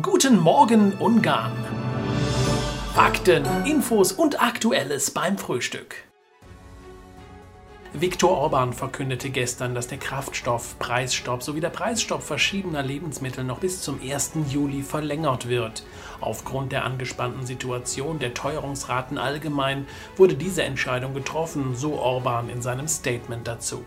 Guten Morgen Ungarn. Fakten, Infos und Aktuelles beim Frühstück. Viktor Orban verkündete gestern, dass der Kraftstoff-Preisstopp sowie der Preisstopp verschiedener Lebensmittel noch bis zum 1. Juli verlängert wird. Aufgrund der angespannten Situation der Teuerungsraten allgemein wurde diese Entscheidung getroffen, so Orban in seinem Statement dazu.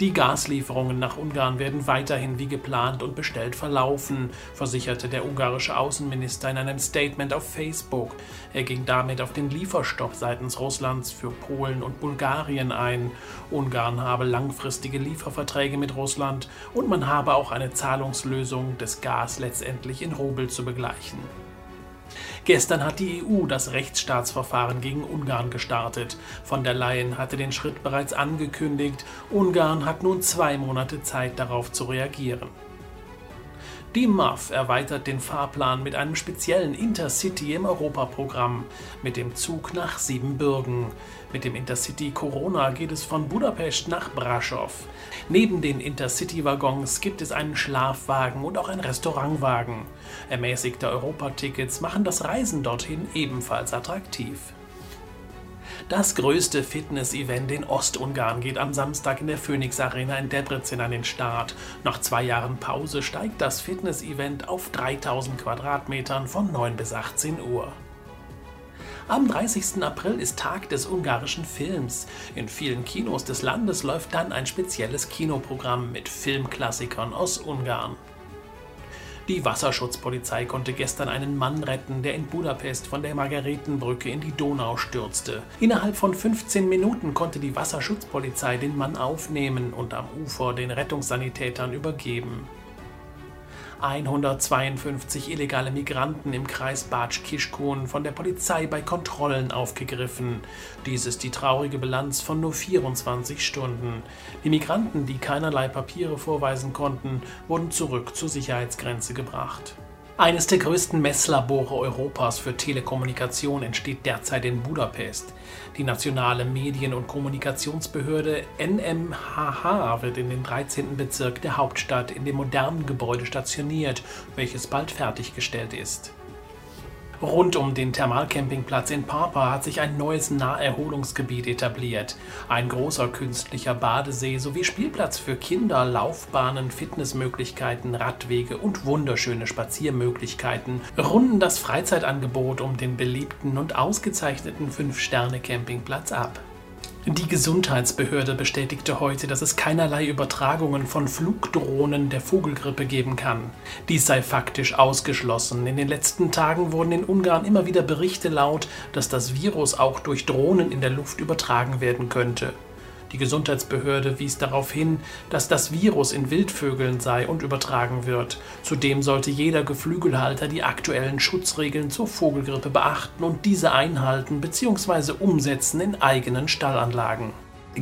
Die Gaslieferungen nach Ungarn werden weiterhin wie geplant und bestellt verlaufen, versicherte der ungarische Außenminister in einem Statement auf Facebook. Er ging damit auf den Lieferstopp seitens Russlands für Polen und Bulgarien ein. Ungarn habe langfristige Lieferverträge mit Russland und man habe auch eine Zahlungslösung des Gas letztendlich in Rubel zu begleichen. Gestern hat die EU das Rechtsstaatsverfahren gegen Ungarn gestartet. Von der Leyen hatte den Schritt bereits angekündigt. Ungarn hat nun zwei Monate Zeit darauf zu reagieren. Die MAF erweitert den Fahrplan mit einem speziellen Intercity im Europaprogramm mit dem Zug nach Siebenbürgen. Mit dem Intercity Corona geht es von Budapest nach Braschow. Neben den Intercity-Waggons gibt es einen Schlafwagen und auch einen Restaurantwagen. Ermäßigte Europatickets machen das Reisen dorthin ebenfalls attraktiv. Das größte Fitness-Event in Ostungarn geht am Samstag in der Phoenix Arena in Debrecen an den Start. Nach zwei Jahren Pause steigt das Fitness-Event auf 3000 Quadratmetern von 9 bis 18 Uhr. Am 30. April ist Tag des ungarischen Films. In vielen Kinos des Landes läuft dann ein spezielles Kinoprogramm mit Filmklassikern aus Ungarn. Die Wasserschutzpolizei konnte gestern einen Mann retten, der in Budapest von der Margaretenbrücke in die Donau stürzte. Innerhalb von 15 Minuten konnte die Wasserschutzpolizei den Mann aufnehmen und am Ufer den Rettungssanitätern übergeben. 152 illegale Migranten im Kreis Batsch-Kischkun von der Polizei bei Kontrollen aufgegriffen. Dies ist die traurige Bilanz von nur 24 Stunden. Die Migranten, die keinerlei Papiere vorweisen konnten, wurden zurück zur Sicherheitsgrenze gebracht. Eines der größten Messlabore Europas für Telekommunikation entsteht derzeit in Budapest. Die nationale Medien- und Kommunikationsbehörde NMHH wird in den 13. Bezirk der Hauptstadt in dem modernen Gebäude stationiert, welches bald fertiggestellt ist. Rund um den Thermalcampingplatz in Papa hat sich ein neues Naherholungsgebiet etabliert. Ein großer künstlicher Badesee sowie Spielplatz für Kinder, Laufbahnen, Fitnessmöglichkeiten, Radwege und wunderschöne Spaziermöglichkeiten runden das Freizeitangebot um den beliebten und ausgezeichneten 5-Sterne-Campingplatz ab. Die Gesundheitsbehörde bestätigte heute, dass es keinerlei Übertragungen von Flugdrohnen der Vogelgrippe geben kann. Dies sei faktisch ausgeschlossen. In den letzten Tagen wurden in Ungarn immer wieder Berichte laut, dass das Virus auch durch Drohnen in der Luft übertragen werden könnte. Die Gesundheitsbehörde wies darauf hin, dass das Virus in Wildvögeln sei und übertragen wird. Zudem sollte jeder Geflügelhalter die aktuellen Schutzregeln zur Vogelgrippe beachten und diese einhalten bzw. umsetzen in eigenen Stallanlagen.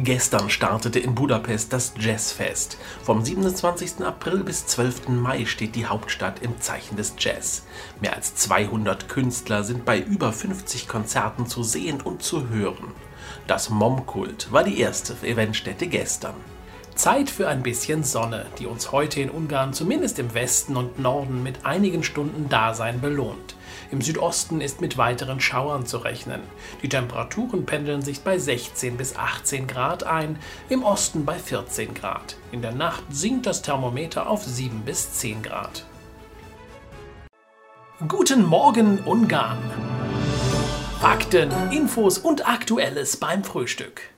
Gestern startete in Budapest das Jazzfest. Vom 27. April bis 12. Mai steht die Hauptstadt im Zeichen des Jazz. Mehr als 200 Künstler sind bei über 50 Konzerten zu sehen und zu hören. Das Momkult war die erste Eventstätte gestern. Zeit für ein bisschen Sonne, die uns heute in Ungarn zumindest im Westen und Norden mit einigen Stunden Dasein belohnt. Im Südosten ist mit weiteren Schauern zu rechnen. Die Temperaturen pendeln sich bei 16 bis 18 Grad ein, im Osten bei 14 Grad. In der Nacht sinkt das Thermometer auf 7 bis 10 Grad. Guten Morgen Ungarn! Fakten, Infos und Aktuelles beim Frühstück.